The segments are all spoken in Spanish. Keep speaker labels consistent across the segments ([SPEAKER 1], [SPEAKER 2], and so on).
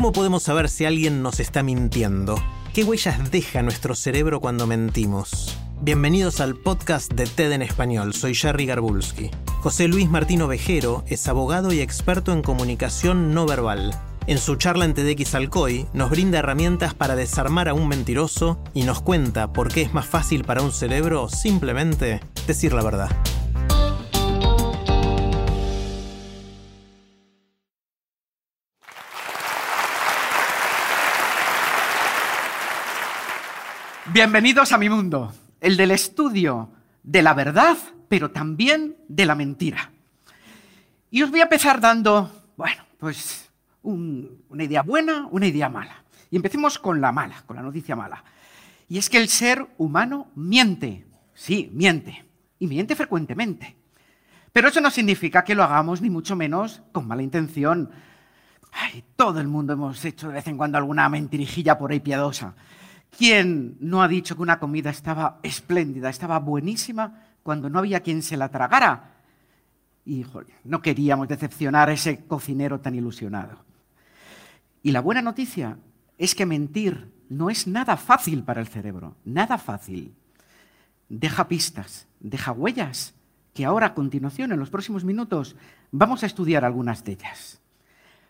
[SPEAKER 1] ¿Cómo podemos saber si alguien nos está mintiendo? ¿Qué huellas deja nuestro cerebro cuando mentimos? Bienvenidos al podcast de TED en español. Soy Jerry Garbulski. José Luis Martino Vejero es abogado y experto en comunicación no verbal. En su charla en TEDx Alcoy nos brinda herramientas para desarmar a un mentiroso y nos cuenta por qué es más fácil para un cerebro simplemente decir la verdad.
[SPEAKER 2] Bienvenidos a mi mundo, el del estudio de la verdad, pero también de la mentira. Y os voy a empezar dando, bueno, pues un- una idea buena, una idea mala. Y empecemos con la mala, con la noticia mala. Y es que el ser humano miente, sí, miente, y miente frecuentemente. Pero eso no significa que lo hagamos ni mucho menos con mala intención. Ay, todo el mundo hemos hecho de vez en cuando alguna mentirijilla por ahí piadosa. ¿Quién no ha dicho que una comida estaba espléndida, estaba buenísima, cuando no había quien se la tragara? Y no queríamos decepcionar a ese cocinero tan ilusionado. Y la buena noticia es que mentir no es nada fácil para el cerebro, nada fácil. Deja pistas, deja huellas, que ahora a continuación, en los próximos minutos, vamos a estudiar algunas de ellas.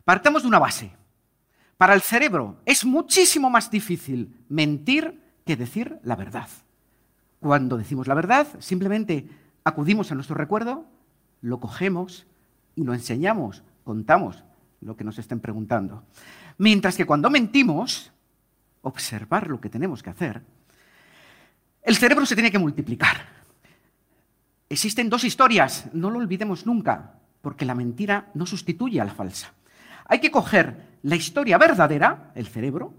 [SPEAKER 2] Partamos de una base. Para el cerebro es muchísimo más difícil mentir que decir la verdad. Cuando decimos la verdad, simplemente acudimos a nuestro recuerdo, lo cogemos y lo enseñamos, contamos lo que nos estén preguntando. Mientras que cuando mentimos, observar lo que tenemos que hacer, el cerebro se tiene que multiplicar. Existen dos historias, no lo olvidemos nunca, porque la mentira no sustituye a la falsa. Hay que coger la historia verdadera, el cerebro,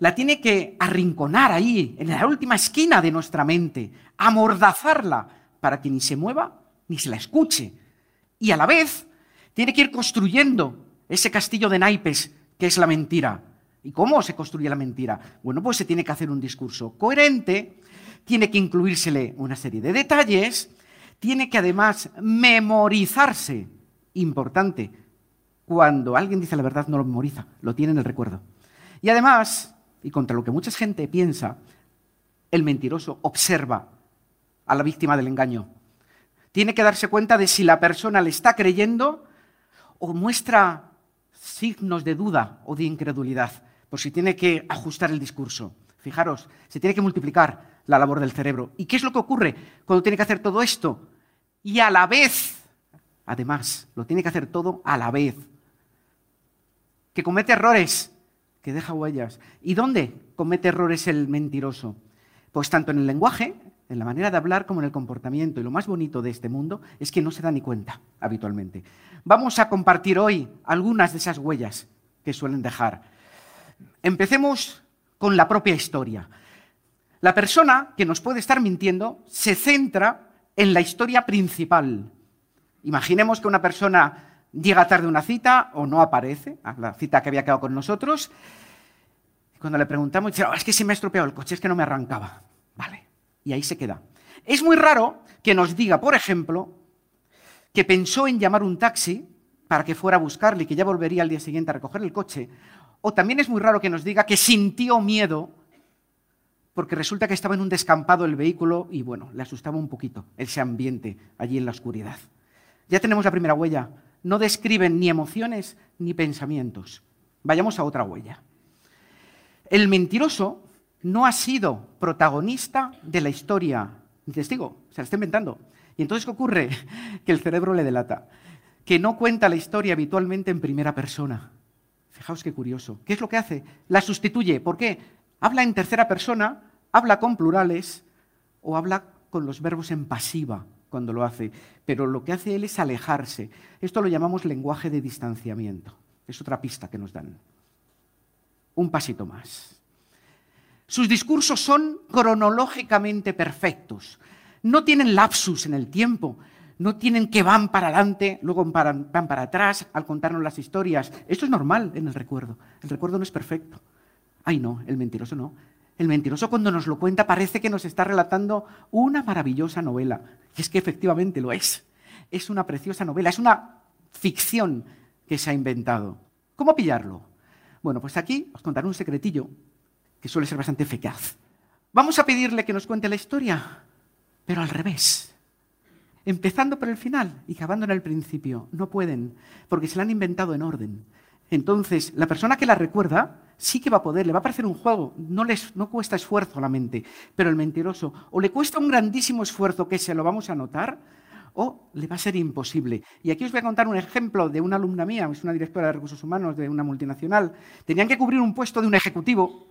[SPEAKER 2] la tiene que arrinconar ahí, en la última esquina de nuestra mente, amordazarla para que ni se mueva ni se la escuche. Y a la vez tiene que ir construyendo ese castillo de naipes que es la mentira. ¿Y cómo se construye la mentira? Bueno, pues se tiene que hacer un discurso coherente, tiene que incluírsele una serie de detalles, tiene que además memorizarse, importante, cuando alguien dice la verdad no lo memoriza, lo tiene en el recuerdo. Y además, y contra lo que mucha gente piensa, el mentiroso observa a la víctima del engaño. Tiene que darse cuenta de si la persona le está creyendo o muestra signos de duda o de incredulidad, por si tiene que ajustar el discurso. Fijaros, se tiene que multiplicar la labor del cerebro. ¿Y qué es lo que ocurre cuando tiene que hacer todo esto? Y a la vez, además, lo tiene que hacer todo a la vez. Que comete errores, que deja huellas. ¿Y dónde comete errores el mentiroso? Pues tanto en el lenguaje, en la manera de hablar, como en el comportamiento. Y lo más bonito de este mundo es que no se da ni cuenta habitualmente. Vamos a compartir hoy algunas de esas huellas que suelen dejar. Empecemos con la propia historia. La persona que nos puede estar mintiendo se centra en la historia principal. Imaginemos que una persona llega tarde una cita o no aparece, a la cita que había quedado con nosotros. Y cuando le preguntamos, dice, "Oh, es que se me ha estropeado el coche, es que no me arrancaba. Vale, y ahí se queda. Es muy raro que nos diga, por ejemplo, que pensó en llamar un taxi para que fuera a buscarle y que ya volvería al día siguiente a recoger el coche. O también es muy raro que nos diga que sintió miedo porque resulta que estaba en un descampado el vehículo y bueno, le asustaba un poquito ese ambiente allí en la oscuridad. Ya tenemos la primera huella. No describen ni emociones ni pensamientos. Vayamos a otra huella. El mentiroso no ha sido protagonista de la historia, ni testigo, se la está inventando. Y entonces, ¿qué ocurre? Que el cerebro le delata, que no cuenta la historia habitualmente en primera persona. Fijaos qué curioso. ¿Qué es lo que hace? La sustituye. ¿Por qué? Habla en tercera persona, habla con plurales o habla con los verbos en pasiva cuando lo hace. Pero lo que hace él es alejarse. Esto lo llamamos lenguaje de distanciamiento. Es otra pista que nos dan. Un pasito más. Sus discursos son cronológicamente perfectos. No tienen lapsus en el tiempo. No tienen que van para adelante, luego van para atrás al contarnos las historias. Esto es normal en el recuerdo. El recuerdo no es perfecto. Ay, no, el mentiroso no. El mentiroso cuando nos lo cuenta parece que nos está relatando una maravillosa novela. Y es que efectivamente lo es. Es una preciosa novela, es una ficción que se ha inventado. ¿Cómo pillarlo? Bueno, pues aquí os contaré un secretillo que suele ser bastante eficaz. Vamos a pedirle que nos cuente la historia, pero al revés. Empezando por el final y acabando en el principio. No pueden, porque se la han inventado en orden. Entonces, la persona que la recuerda sí que va a poder, le va a parecer un juego, no, les, no cuesta esfuerzo a la mente, pero el mentiroso o le cuesta un grandísimo esfuerzo que se lo vamos a notar o le va a ser imposible. Y aquí os voy a contar un ejemplo de una alumna mía, es una directora de recursos humanos de una multinacional. Tenían que cubrir un puesto de un ejecutivo,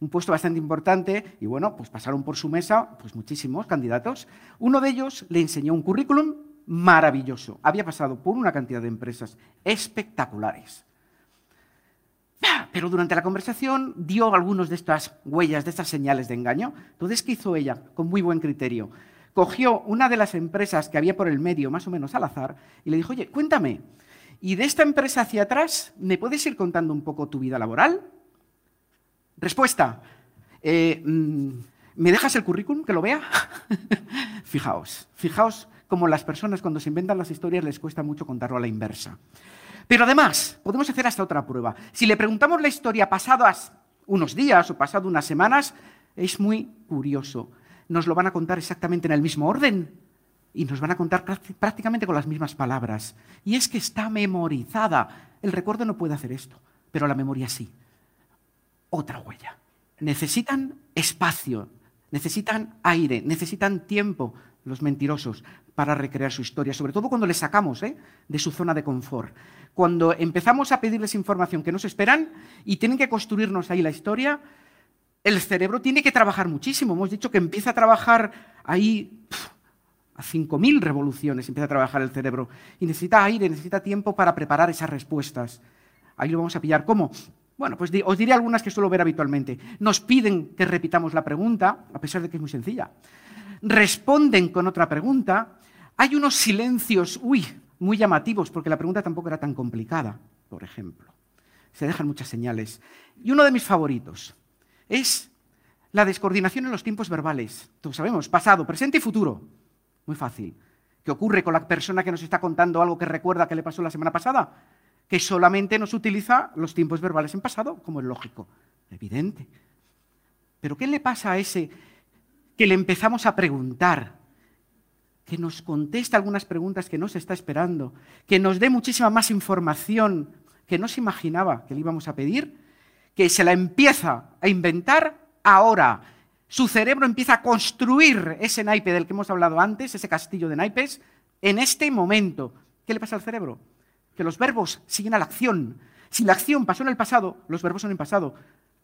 [SPEAKER 2] un puesto bastante importante, y bueno, pues pasaron por su mesa pues muchísimos candidatos. Uno de ellos le enseñó un currículum maravilloso. Había pasado por una cantidad de empresas espectaculares. Pero durante la conversación dio algunas de estas huellas, de estas señales de engaño. Entonces, ¿qué hizo ella? Con muy buen criterio. Cogió una de las empresas que había por el medio, más o menos al azar, y le dijo, oye, cuéntame, ¿y de esta empresa hacia atrás me puedes ir contando un poco tu vida laboral? Respuesta, eh, mm, ¿me dejas el currículum que lo vea? fijaos, fijaos cómo las personas cuando se inventan las historias les cuesta mucho contarlo a la inversa. Pero además, podemos hacer hasta otra prueba. Si le preguntamos la historia pasadas unos días o pasado unas semanas, es muy curioso. Nos lo van a contar exactamente en el mismo orden y nos van a contar prácticamente con las mismas palabras. Y es que está memorizada. El recuerdo no puede hacer esto, pero la memoria sí. Otra huella. Necesitan espacio, necesitan aire, necesitan tiempo los mentirosos para recrear su historia, sobre todo cuando les sacamos ¿eh? de su zona de confort. Cuando empezamos a pedirles información que nos esperan y tienen que construirnos ahí la historia, el cerebro tiene que trabajar muchísimo. Hemos dicho que empieza a trabajar ahí a 5.000 revoluciones, empieza a trabajar el cerebro. Y necesita aire, necesita tiempo para preparar esas respuestas. Ahí lo vamos a pillar. ¿Cómo? Bueno, pues os diré algunas que suelo ver habitualmente. Nos piden que repitamos la pregunta, a pesar de que es muy sencilla responden con otra pregunta, hay unos silencios, uy, muy llamativos, porque la pregunta tampoco era tan complicada, por ejemplo. Se dejan muchas señales. Y uno de mis favoritos es la descoordinación en los tiempos verbales. Todos sabemos, pasado, presente y futuro. Muy fácil. ¿Qué ocurre con la persona que nos está contando algo que recuerda que le pasó la semana pasada? Que solamente nos utiliza los tiempos verbales en pasado, como es lógico. Evidente. Pero ¿qué le pasa a ese que le empezamos a preguntar, que nos conteste algunas preguntas que no se está esperando, que nos dé muchísima más información que no se imaginaba que le íbamos a pedir, que se la empieza a inventar ahora. Su cerebro empieza a construir ese naipe del que hemos hablado antes, ese castillo de naipes, en este momento. ¿Qué le pasa al cerebro? Que los verbos siguen a la acción. Si la acción pasó en el pasado, los verbos son en pasado.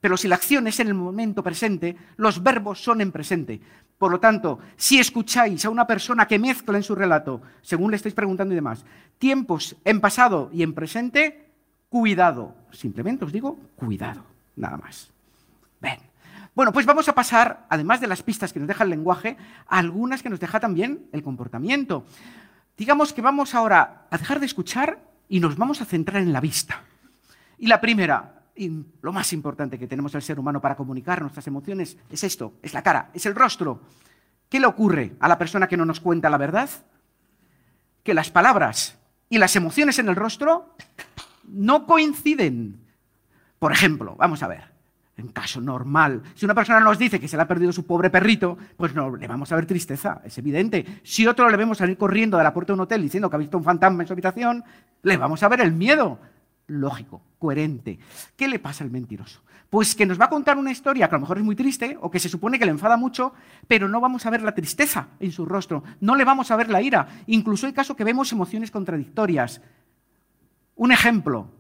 [SPEAKER 2] Pero si la acción es en el momento presente, los verbos son en presente. Por lo tanto, si escucháis a una persona que mezcla en su relato, según le estáis preguntando y demás, tiempos en pasado y en presente, cuidado. Simplemente os digo, cuidado, nada más. Ven. Bueno, pues vamos a pasar, además de las pistas que nos deja el lenguaje, algunas que nos deja también el comportamiento. Digamos que vamos ahora a dejar de escuchar y nos vamos a centrar en la vista. Y la primera, lo más importante que tenemos el ser humano para comunicar nuestras emociones es esto, es la cara, es el rostro. ¿Qué le ocurre a la persona que no nos cuenta la verdad? Que las palabras y las emociones en el rostro no coinciden. Por ejemplo, vamos a ver, en caso normal. Si una persona nos dice que se le ha perdido su pobre perrito, pues no, le vamos a ver tristeza, es evidente. Si otro le vemos salir corriendo de la puerta de un hotel diciendo que ha visto un fantasma en su habitación, le vamos a ver el miedo. Lógico, coherente. ¿Qué le pasa al mentiroso? Pues que nos va a contar una historia que a lo mejor es muy triste o que se supone que le enfada mucho, pero no vamos a ver la tristeza en su rostro, no le vamos a ver la ira. Incluso hay casos que vemos emociones contradictorias. Un ejemplo,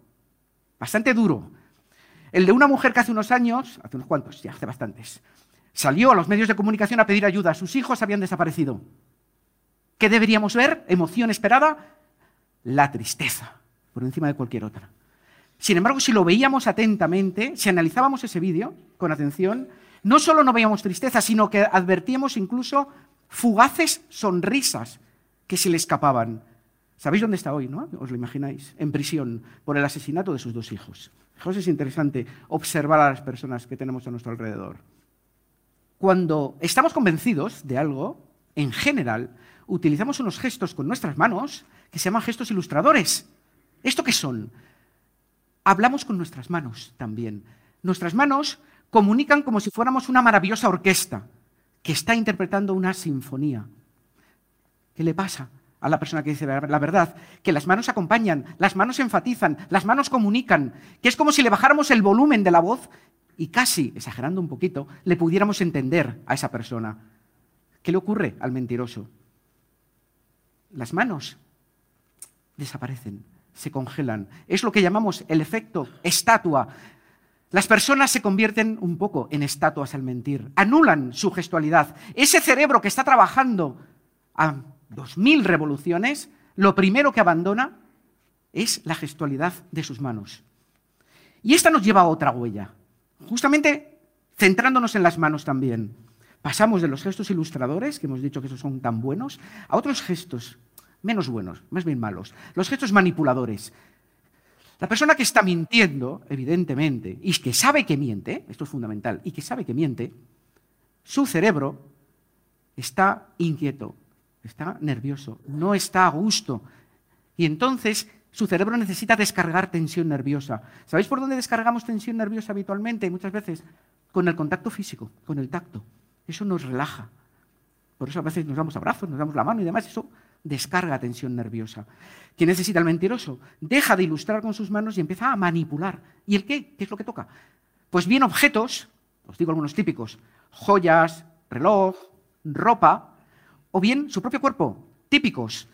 [SPEAKER 2] bastante duro. El de una mujer que hace unos años, hace unos cuantos, ya hace bastantes, salió a los medios de comunicación a pedir ayuda. Sus hijos habían desaparecido. ¿Qué deberíamos ver? Emoción esperada, la tristeza, por encima de cualquier otra. Sin embargo, si lo veíamos atentamente, si analizábamos ese vídeo con atención, no solo no veíamos tristeza, sino que advertíamos incluso fugaces sonrisas que se le escapaban. ¿Sabéis dónde está hoy, no? ¿Os lo imagináis? En prisión por el asesinato de sus dos hijos. Fijaos, es interesante observar a las personas que tenemos a nuestro alrededor. Cuando estamos convencidos de algo, en general, utilizamos unos gestos con nuestras manos que se llaman gestos ilustradores. ¿Esto qué son? Hablamos con nuestras manos también. Nuestras manos comunican como si fuéramos una maravillosa orquesta que está interpretando una sinfonía. ¿Qué le pasa? a la persona que dice la verdad, que las manos acompañan, las manos enfatizan, las manos comunican, que es como si le bajáramos el volumen de la voz y casi, exagerando un poquito, le pudiéramos entender a esa persona. ¿Qué le ocurre al mentiroso? Las manos desaparecen, se congelan. Es lo que llamamos el efecto estatua. Las personas se convierten un poco en estatuas al mentir, anulan su gestualidad. Ese cerebro que está trabajando a dos mil revoluciones, lo primero que abandona es la gestualidad de sus manos. Y esta nos lleva a otra huella, justamente centrándonos en las manos también. Pasamos de los gestos ilustradores, que hemos dicho que esos son tan buenos, a otros gestos menos buenos, más bien malos, los gestos manipuladores. La persona que está mintiendo, evidentemente, y que sabe que miente, esto es fundamental, y que sabe que miente, su cerebro está inquieto, está nervioso, no está a gusto. Y entonces su cerebro necesita descargar tensión nerviosa. ¿Sabéis por dónde descargamos tensión nerviosa habitualmente? Muchas veces con el contacto físico, con el tacto. Eso nos relaja. Por eso a veces nos damos abrazos, nos damos la mano y demás. Eso descarga tensión nerviosa. ¿Qué necesita el mentiroso? Deja de ilustrar con sus manos y empieza a manipular. ¿Y el qué? ¿Qué es lo que toca? Pues bien objetos, os digo algunos típicos, joyas, reloj, ropa, o bien su propio cuerpo, típicos.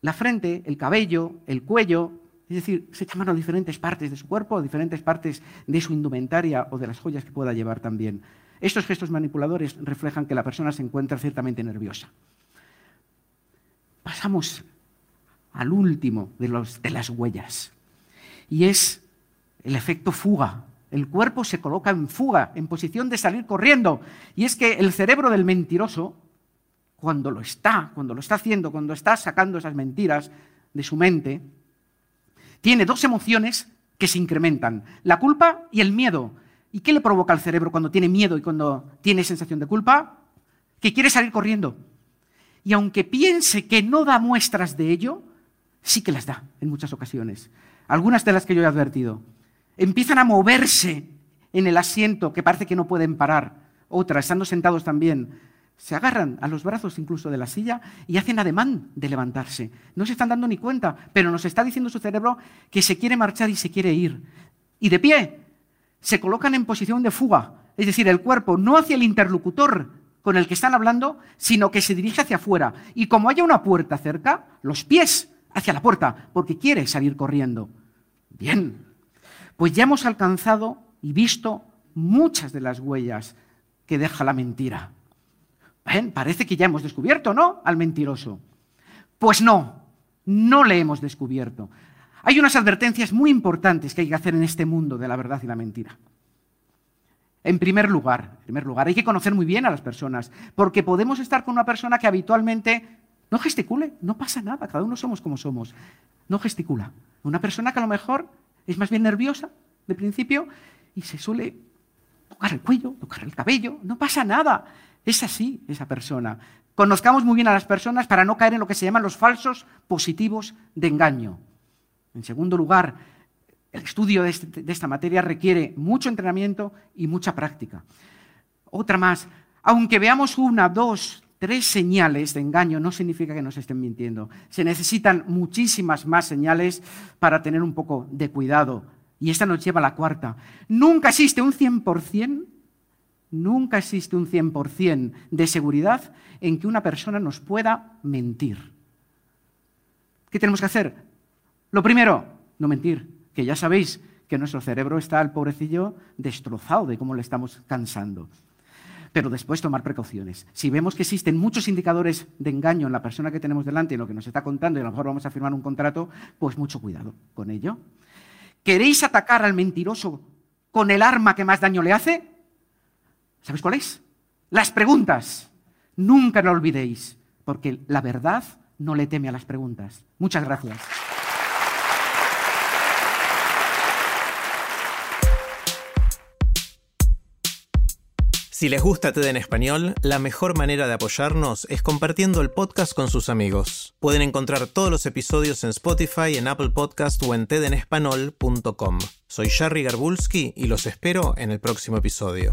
[SPEAKER 2] La frente, el cabello, el cuello, es decir, se echa mano a diferentes partes de su cuerpo, a diferentes partes de su indumentaria o de las joyas que pueda llevar también. Estos gestos manipuladores reflejan que la persona se encuentra ciertamente nerviosa. Pasamos al último de, las huellas, y es el efecto fuga. El cuerpo se coloca en fuga, en posición de salir corriendo. Y es que el cerebro del mentiroso cuando lo está, cuando lo está haciendo, cuando está sacando esas mentiras de su mente, tiene dos emociones que se incrementan, la culpa y el miedo. ¿Y qué le provoca al cerebro cuando tiene miedo y cuando tiene sensación de culpa? Que quiere salir corriendo. Y aunque piense que no da muestras de ello, sí que las da en muchas ocasiones. Algunas de las que yo he advertido. Empiezan a moverse en el asiento que parece que no pueden parar. Otras, estando sentados también, se agarran a los brazos incluso de la silla y hacen ademán de levantarse. No se están dando ni cuenta, pero nos está diciendo su cerebro que se quiere marchar y se quiere ir. Y de pie, se colocan en posición de fuga, es decir, el cuerpo no hacia el interlocutor con el que están hablando, sino que se dirige hacia afuera. Y como haya una puerta cerca, los pies hacia la puerta, porque quiere salir corriendo. Bien, pues ya hemos alcanzado y visto muchas de las huellas que deja la mentira parece que ya hemos descubierto, ¿no? Al mentiroso. Pues no, no le hemos descubierto. Hay unas advertencias muy importantes que hay que hacer en este mundo de la verdad y la mentira. En primer lugar, primer lugar, hay que conocer muy bien a las personas, porque podemos estar con una persona que habitualmente no gesticule, no pasa nada, cada uno somos como somos, no gesticula. Una persona que a lo mejor es más bien nerviosa de principio y se suele tocar el cuello, tocar el cabello, no pasa nada. Es así esa persona. Conozcamos muy bien a las personas para no caer en lo que se llaman los falsos positivos de engaño. En segundo lugar, el estudio este, de, esta materia requiere mucho entrenamiento y mucha práctica. Otra más, aunque veamos una, dos, tres señales de engaño, no significa que nos estén mintiendo. Se necesitan muchísimas más señales para tener un poco de cuidado. Y esta nos lleva a la cuarta. Nunca existe un 100%, nunca existe un 100% de seguridad en que una persona nos pueda mentir. ¿Qué tenemos que hacer? Lo primero, no mentir, que ya sabéis que nuestro cerebro está, el pobrecillo, destrozado de cómo le estamos cansando. Pero después tomar precauciones. Si vemos que existen muchos indicadores de engaño en la persona que tenemos delante y en lo que nos está contando y a lo mejor vamos a firmar un contrato, pues mucho cuidado con ello. ¿Queréis atacar al mentiroso con el arma que más daño le hace? ¿Sabéis cuál es? Las preguntas. Nunca lo olvidéis, porque la verdad no le teme a las preguntas. Muchas gracias.
[SPEAKER 1] Si les gusta TED en español, la mejor manera de apoyarnos es compartiendo el podcast con sus amigos. Pueden encontrar todos los episodios en Spotify, en Apple Podcast o en tedenespanol.com. Soy Jerry Garbulski y los espero en el próximo episodio.